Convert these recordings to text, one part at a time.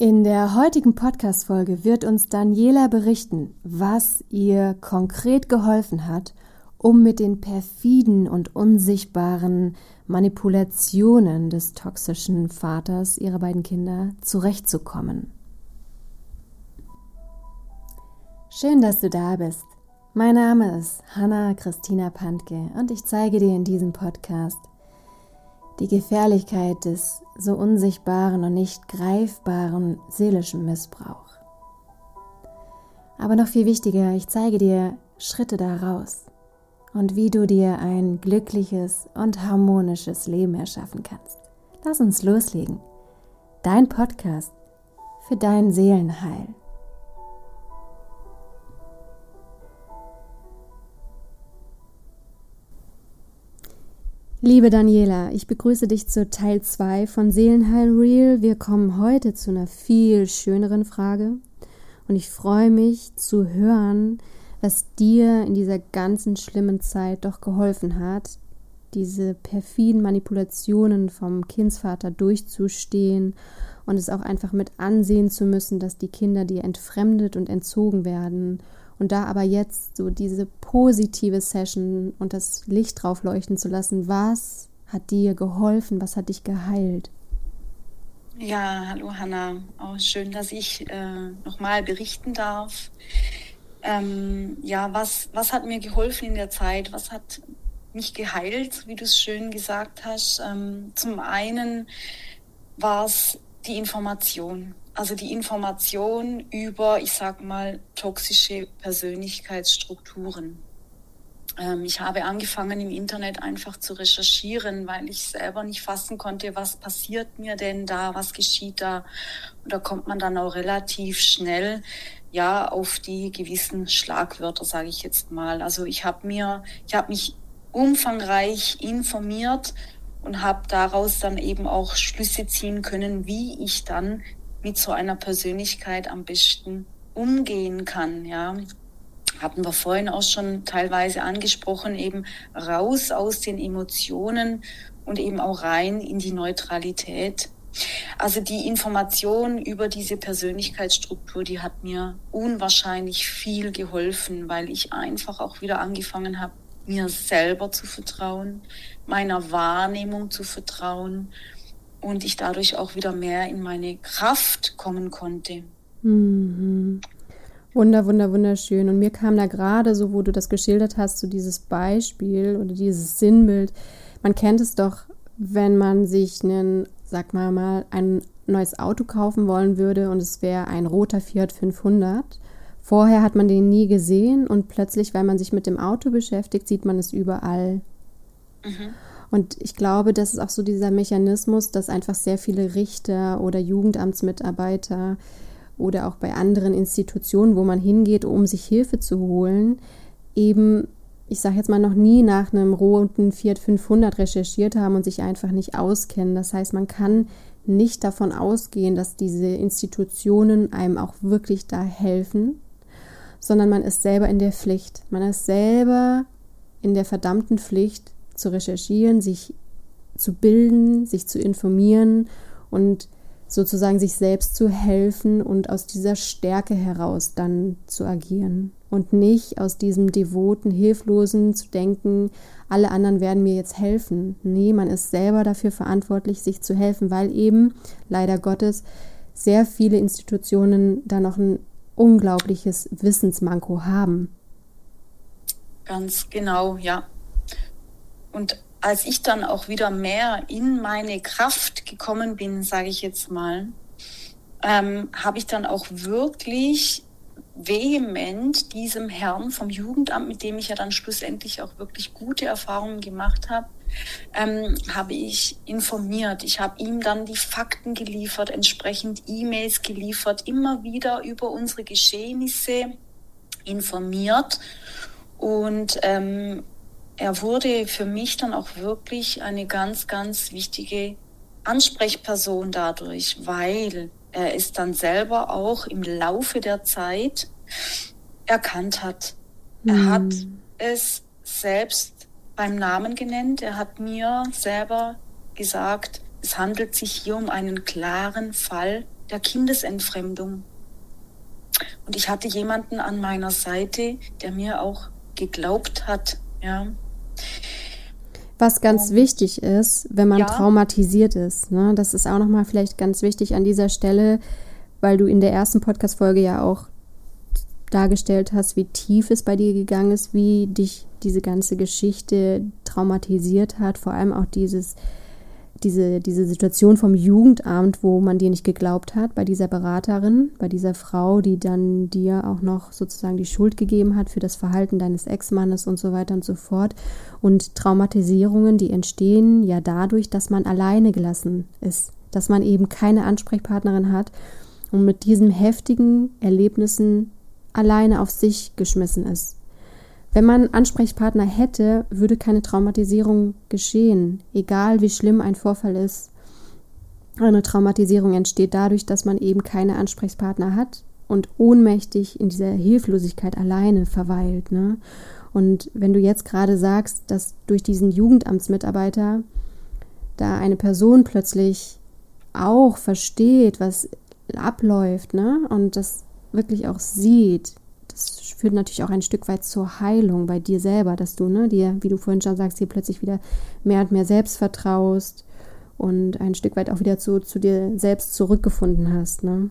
In der heutigen Podcast-Folge wird uns Daniela berichten, was ihr konkret geholfen hat, um mit den perfiden und unsichtbaren Manipulationen des toxischen Vaters ihrer beiden Kinder zurechtzukommen. Schön, dass du da bist. Mein Name ist Hanna Christina Pantke und ich zeige dir in diesem Podcast die Gefährlichkeit des so unsichtbaren und nicht greifbaren seelischen Missbrauch. Aber noch viel wichtiger, ich zeige dir Schritte daraus und wie du dir ein glückliches und harmonisches Leben erschaffen kannst. Lass uns loslegen. Dein Podcast für dein Seelenheil. Liebe Daniela, ich begrüße dich zu Teil 2 von Seelenheil Real. Wir kommen heute zu einer viel schöneren Frage und ich freue mich zu hören, was dir in dieser ganzen schlimmen Zeit doch geholfen hat, diese perfiden Manipulationen vom Kindsvater durchzustehen und es auch einfach mit ansehen zu müssen, dass die Kinder dir entfremdet und entzogen werden und da aber jetzt so diese positive Session und das Licht drauf leuchten zu lassen, was hat dir geholfen, was hat dich geheilt? Ja, hallo Hanna. Auch schön, dass ich äh, nochmal berichten darf. Ähm, ja, was, was hat mir geholfen in der Zeit? Was hat mich geheilt, wie du es schön gesagt hast? Ähm, zum einen war es die Information also die Information über, ich sag mal, toxische Persönlichkeitsstrukturen. Ähm, ich habe angefangen im Internet einfach zu recherchieren, weil ich selber nicht fassen konnte, was passiert mir denn da, was geschieht da. Und da kommt man dann auch relativ schnell ja auf die gewissen Schlagwörter, sage ich jetzt mal. Also ich habe mir, ich habe mich umfangreich informiert und habe daraus dann eben auch Schlüsse ziehen können, wie ich dann mit so einer Persönlichkeit am besten umgehen kann, ja. Hatten wir vorhin auch schon teilweise angesprochen, eben raus aus den Emotionen und eben auch rein in die Neutralität. Also die Information über diese Persönlichkeitsstruktur, die hat mir unwahrscheinlich viel geholfen, weil ich einfach auch wieder angefangen habe, mir selber zu vertrauen, meiner Wahrnehmung zu vertrauen und ich dadurch auch wieder mehr in meine Kraft kommen konnte. Mhm. Wunder, wunder, wunderschön. Und mir kam da gerade so, wo du das geschildert hast, so dieses Beispiel oder dieses Sinnbild. Man kennt es doch, wenn man sich einen, sag mal mal, ein neues Auto kaufen wollen würde und es wäre ein roter Fiat 500. Vorher hat man den nie gesehen und plötzlich, weil man sich mit dem Auto beschäftigt, sieht man es überall. Mhm. Und ich glaube, das ist auch so dieser Mechanismus, dass einfach sehr viele Richter oder Jugendamtsmitarbeiter oder auch bei anderen Institutionen, wo man hingeht, um sich Hilfe zu holen, eben, ich sage jetzt mal, noch nie nach einem roten Fiat 500 recherchiert haben und sich einfach nicht auskennen. Das heißt, man kann nicht davon ausgehen, dass diese Institutionen einem auch wirklich da helfen, sondern man ist selber in der Pflicht. Man ist selber in der verdammten Pflicht, zu recherchieren, sich zu bilden, sich zu informieren und sozusagen sich selbst zu helfen und aus dieser Stärke heraus dann zu agieren und nicht aus diesem devoten, hilflosen zu denken, alle anderen werden mir jetzt helfen. Nee, man ist selber dafür verantwortlich, sich zu helfen, weil eben leider Gottes sehr viele Institutionen da noch ein unglaubliches Wissensmanko haben. Ganz genau, ja. Und als ich dann auch wieder mehr in meine Kraft gekommen bin, sage ich jetzt mal, ähm, habe ich dann auch wirklich vehement diesem Herrn vom Jugendamt, mit dem ich ja dann schlussendlich auch wirklich gute Erfahrungen gemacht habe, ähm, habe ich informiert. Ich habe ihm dann die Fakten geliefert, entsprechend E-Mails geliefert, immer wieder über unsere Geschehnisse informiert und ähm, er wurde für mich dann auch wirklich eine ganz, ganz wichtige Ansprechperson dadurch, weil er es dann selber auch im Laufe der Zeit erkannt hat. Er hm. hat es selbst beim Namen genannt. Er hat mir selber gesagt, es handelt sich hier um einen klaren Fall der Kindesentfremdung. Und ich hatte jemanden an meiner Seite, der mir auch geglaubt hat, ja. Was ganz wichtig ist, wenn man ja. traumatisiert ist, ne, das ist auch nochmal vielleicht ganz wichtig an dieser Stelle, weil du in der ersten Podcast-Folge ja auch dargestellt hast, wie tief es bei dir gegangen ist, wie dich diese ganze Geschichte traumatisiert hat, vor allem auch dieses diese, diese Situation vom Jugendamt, wo man dir nicht geglaubt hat, bei dieser Beraterin, bei dieser Frau, die dann dir auch noch sozusagen die Schuld gegeben hat für das Verhalten deines Ex-Mannes und so weiter und so fort. Und Traumatisierungen, die entstehen ja dadurch, dass man alleine gelassen ist, dass man eben keine Ansprechpartnerin hat und mit diesen heftigen Erlebnissen alleine auf sich geschmissen ist. Wenn man Ansprechpartner hätte, würde keine Traumatisierung geschehen, egal wie schlimm ein Vorfall ist. Eine Traumatisierung entsteht dadurch, dass man eben keine Ansprechpartner hat und ohnmächtig in dieser Hilflosigkeit alleine verweilt. Ne? Und wenn du jetzt gerade sagst, dass durch diesen Jugendamtsmitarbeiter da eine Person plötzlich auch versteht, was abläuft, ne? Und das wirklich auch sieht, führt natürlich auch ein Stück weit zur Heilung bei dir selber, dass du, ne, dir, wie du vorhin schon sagst, dir plötzlich wieder mehr und mehr selbst vertraust und ein Stück weit auch wieder zu, zu dir selbst zurückgefunden hast, ne?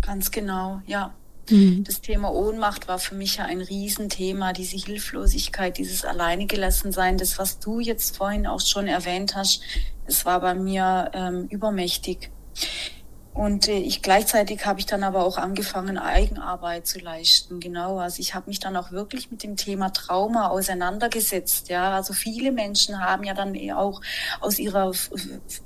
Ganz genau, ja. Mhm. Das Thema Ohnmacht war für mich ja ein Riesenthema, diese Hilflosigkeit, dieses Alleinegelassensein, das, was du jetzt vorhin auch schon erwähnt hast, es war bei mir ähm, übermächtig. Und äh, ich gleichzeitig habe ich dann aber auch angefangen, Eigenarbeit zu leisten. Genau, also ich habe mich dann auch wirklich mit dem Thema Trauma auseinandergesetzt. Ja, also viele Menschen haben ja dann eh auch aus ihrer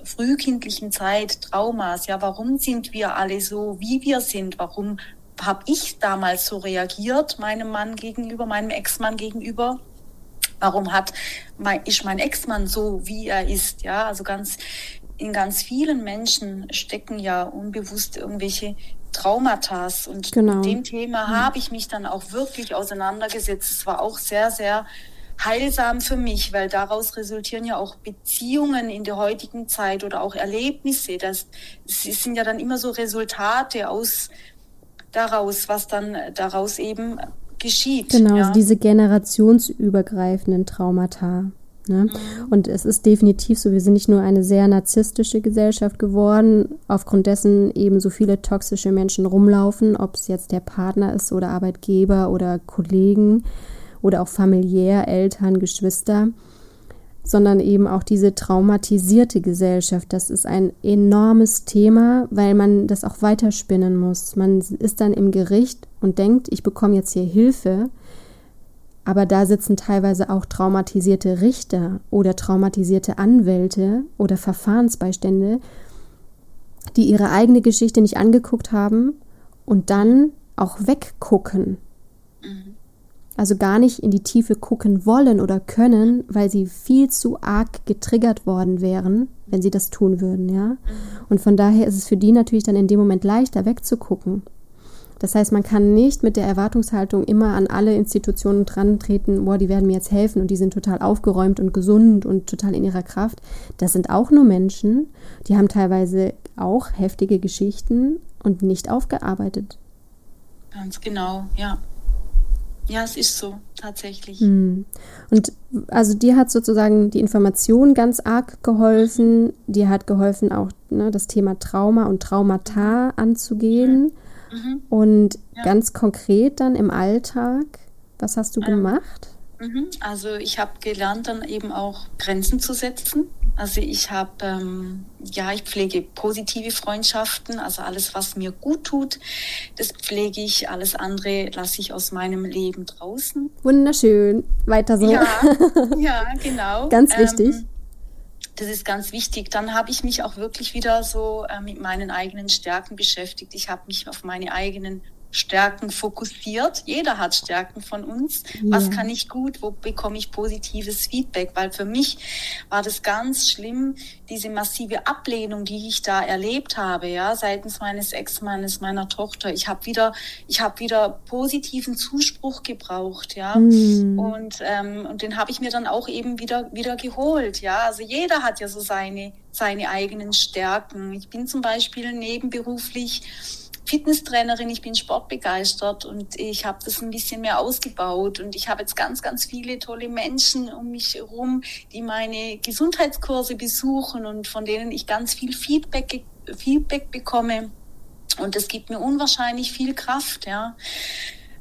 frühkindlichen Zeit Traumas. Ja, warum sind wir alle so, wie wir sind? Warum habe ich damals so reagiert, meinem Mann gegenüber, meinem Ex-Mann gegenüber? Warum hat ist mein Ex-Mann so, wie er ist? Ja, also ganz in ganz vielen Menschen stecken ja unbewusst irgendwelche Traumata. Und genau. mit dem Thema mhm. habe ich mich dann auch wirklich auseinandergesetzt. Es war auch sehr, sehr heilsam für mich, weil daraus resultieren ja auch Beziehungen in der heutigen Zeit oder auch Erlebnisse. Das, das sind ja dann immer so Resultate aus daraus, was dann daraus eben geschieht. Genau, ja. diese generationsübergreifenden Traumata. Ne? Mhm. Und es ist definitiv so, wir sind nicht nur eine sehr narzisstische Gesellschaft geworden, aufgrund dessen eben so viele toxische Menschen rumlaufen, ob es jetzt der Partner ist oder Arbeitgeber oder Kollegen oder auch familiär, Eltern, Geschwister, sondern eben auch diese traumatisierte Gesellschaft. Das ist ein enormes Thema, weil man das auch weiterspinnen muss. Man ist dann im Gericht und denkt, ich bekomme jetzt hier Hilfe aber da sitzen teilweise auch traumatisierte Richter oder traumatisierte Anwälte oder Verfahrensbeistände, die ihre eigene Geschichte nicht angeguckt haben und dann auch weggucken. Mhm. Also gar nicht in die Tiefe gucken wollen oder können, weil sie viel zu arg getriggert worden wären, wenn sie das tun würden, ja. Mhm. Und von daher ist es für die natürlich dann in dem Moment leichter wegzugucken. Das heißt, man kann nicht mit der Erwartungshaltung immer an alle Institutionen dran treten, boah, die werden mir jetzt helfen und die sind total aufgeräumt und gesund und total in ihrer Kraft. Das sind auch nur Menschen, die haben teilweise auch heftige Geschichten und nicht aufgearbeitet. Ganz genau, ja. Ja, es ist so, tatsächlich. Hm. Und also dir hat sozusagen die Information ganz arg geholfen. Dir hat geholfen, auch ne, das Thema Trauma und Traumata anzugehen. Ja Mhm. Und ja. ganz konkret dann im Alltag, was hast du ähm, gemacht? Mhm. Also ich habe gelernt, dann eben auch Grenzen zu setzen. Also ich habe, ähm, ja, ich pflege positive Freundschaften, also alles, was mir gut tut, das pflege ich. Alles andere lasse ich aus meinem Leben draußen. Wunderschön. Weiter so. Ja, ja genau. Ganz wichtig. Ähm, das ist ganz wichtig. Dann habe ich mich auch wirklich wieder so äh, mit meinen eigenen Stärken beschäftigt. Ich habe mich auf meine eigenen Stärken fokussiert. Jeder hat Stärken von uns. Ja. Was kann ich gut? Wo bekomme ich positives Feedback? Weil für mich war das ganz schlimm, diese massive Ablehnung, die ich da erlebt habe, ja, seitens meines Ex-Mannes, meiner Tochter. Ich habe wieder, ich habe wieder positiven Zuspruch gebraucht, ja, mhm. und ähm, und den habe ich mir dann auch eben wieder wieder geholt, ja. Also jeder hat ja so seine seine eigenen Stärken. Ich bin zum Beispiel nebenberuflich Fitnesstrainerin, ich bin sportbegeistert und ich habe das ein bisschen mehr ausgebaut und ich habe jetzt ganz, ganz viele tolle Menschen um mich herum, die meine Gesundheitskurse besuchen und von denen ich ganz viel Feedback, Feedback bekomme. Und das gibt mir unwahrscheinlich viel Kraft, ja.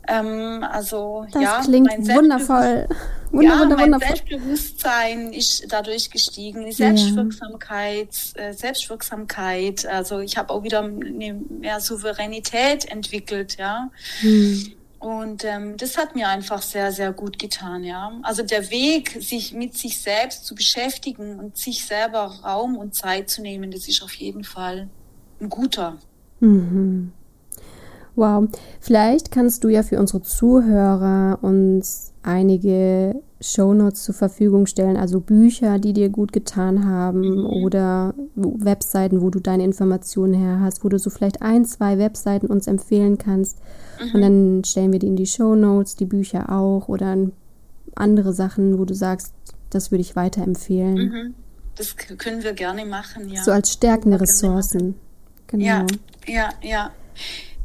Ähm, also das ja, klingt wundervoll. Wunder, ja, wunder, mein wundervoll. Selbstbewusstsein ist dadurch gestiegen, die Selbstwirksamkeit, ja. Äh, Selbstwirksamkeit. Also ich habe auch wieder mehr Souveränität entwickelt, ja. Hm. Und ähm, das hat mir einfach sehr, sehr gut getan, ja. Also der Weg, sich mit sich selbst zu beschäftigen und sich selber Raum und Zeit zu nehmen, das ist auf jeden Fall ein guter. Mhm. Wow, vielleicht kannst du ja für unsere Zuhörer uns einige Shownotes zur Verfügung stellen, also Bücher, die dir gut getan haben mhm. oder Webseiten, wo du deine Informationen her hast, wo du so vielleicht ein, zwei Webseiten uns empfehlen kannst. Mhm. Und dann stellen wir die in die Shownotes, die Bücher auch oder andere Sachen, wo du sagst, das würde ich weiterempfehlen. Mhm. Das können wir gerne machen, ja. So als stärkende Ressourcen. Genau. Ja, ja, ja.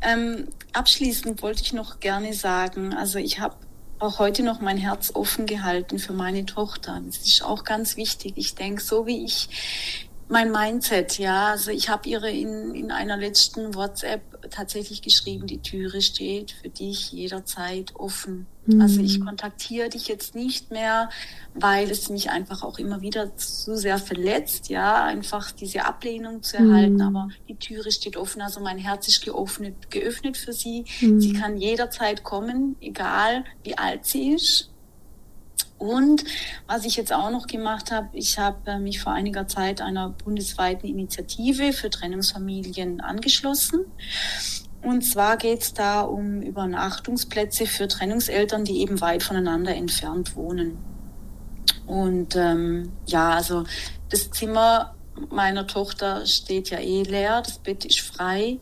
Ähm, abschließend wollte ich noch gerne sagen, also ich habe auch heute noch mein Herz offen gehalten für meine Tochter. Das ist auch ganz wichtig. Ich denke, so wie ich mein Mindset, ja. Also ich habe ihre in, in einer letzten WhatsApp tatsächlich geschrieben, die Türe steht für dich jederzeit offen. Mhm. Also ich kontaktiere dich jetzt nicht mehr, weil es mich einfach auch immer wieder zu sehr verletzt, ja, einfach diese Ablehnung zu erhalten. Mhm. Aber die Türe steht offen, also mein Herz ist geöffnet, geöffnet für sie. Mhm. Sie kann jederzeit kommen, egal wie alt sie ist. Und was ich jetzt auch noch gemacht habe, ich habe äh, mich vor einiger Zeit einer bundesweiten Initiative für Trennungsfamilien angeschlossen. Und zwar geht es da um Übernachtungsplätze für Trennungseltern, die eben weit voneinander entfernt wohnen. Und ähm, ja, also das Zimmer meiner Tochter steht ja eh leer, das Bett ist frei.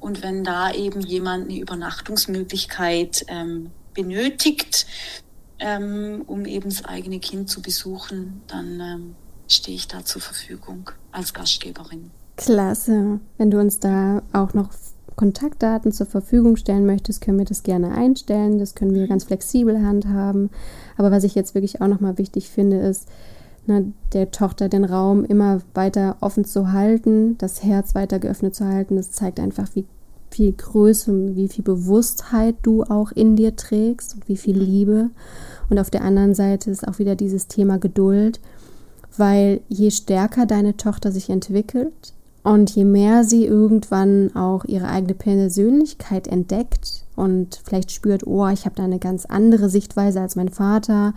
Und wenn da eben jemand eine Übernachtungsmöglichkeit ähm, benötigt, ähm, um eben das eigene Kind zu besuchen, dann ähm, stehe ich da zur Verfügung als Gastgeberin. Klasse. Wenn du uns da auch noch Kontaktdaten zur Verfügung stellen möchtest, können wir das gerne einstellen. Das können wir ganz flexibel handhaben. Aber was ich jetzt wirklich auch nochmal wichtig finde, ist, ne, der Tochter den Raum immer weiter offen zu halten, das Herz weiter geöffnet zu halten. Das zeigt einfach, wie viel Größe, wie viel Bewusstheit du auch in dir trägst und wie viel Liebe. Und auf der anderen Seite ist auch wieder dieses Thema Geduld, weil je stärker deine Tochter sich entwickelt und je mehr sie irgendwann auch ihre eigene Persönlichkeit entdeckt und vielleicht spürt, oh, ich habe da eine ganz andere Sichtweise als mein Vater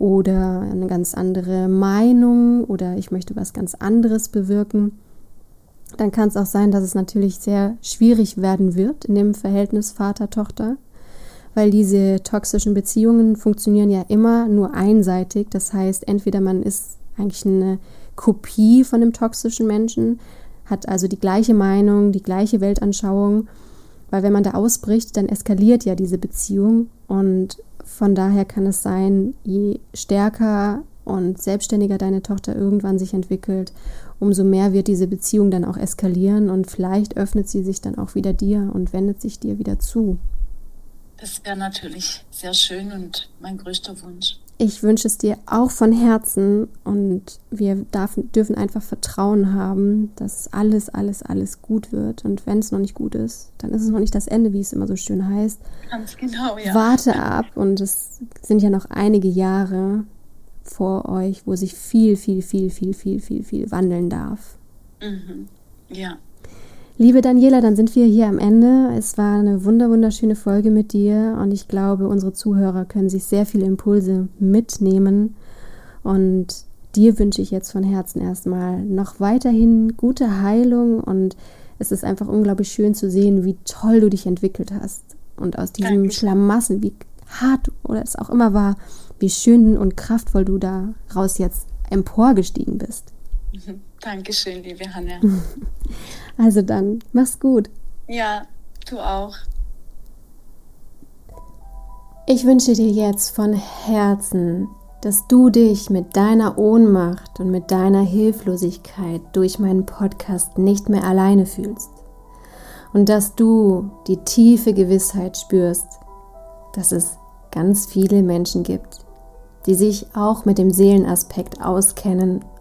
oder eine ganz andere Meinung oder ich möchte was ganz anderes bewirken, dann kann es auch sein, dass es natürlich sehr schwierig werden wird in dem Verhältnis Vater-Tochter, weil diese toxischen Beziehungen funktionieren ja immer nur einseitig. Das heißt, entweder man ist eigentlich eine Kopie von dem toxischen Menschen, hat also die gleiche Meinung, die gleiche Weltanschauung, weil wenn man da ausbricht, dann eskaliert ja diese Beziehung und von daher kann es sein, je stärker und selbstständiger deine Tochter irgendwann sich entwickelt, umso mehr wird diese Beziehung dann auch eskalieren und vielleicht öffnet sie sich dann auch wieder dir und wendet sich dir wieder zu. Das wäre natürlich sehr schön und mein größter Wunsch. Ich wünsche es dir auch von Herzen und wir darf, dürfen einfach Vertrauen haben, dass alles, alles, alles gut wird. Und wenn es noch nicht gut ist, dann ist es noch nicht das Ende, wie es immer so schön heißt. Ganz genau, ja. Warte ab und es sind ja noch einige Jahre vor euch, wo sich viel, viel, viel, viel, viel, viel, viel wandeln darf. Mhm. Ja. Liebe Daniela, dann sind wir hier am Ende. Es war eine wunder wunderschöne Folge mit dir und ich glaube, unsere Zuhörer können sich sehr viele Impulse mitnehmen. Und dir wünsche ich jetzt von Herzen erstmal noch weiterhin gute Heilung und es ist einfach unglaublich schön zu sehen, wie toll du dich entwickelt hast. Und aus diesem Danke. Schlamassel, wie hart oder es auch immer war, wie schön und kraftvoll du daraus jetzt emporgestiegen bist. Dankeschön, liebe Hanna. Also dann, mach's gut. Ja, du auch. Ich wünsche dir jetzt von Herzen, dass du dich mit deiner Ohnmacht und mit deiner Hilflosigkeit durch meinen Podcast nicht mehr alleine fühlst und dass du die tiefe Gewissheit spürst, dass es ganz viele Menschen gibt, die sich auch mit dem Seelenaspekt auskennen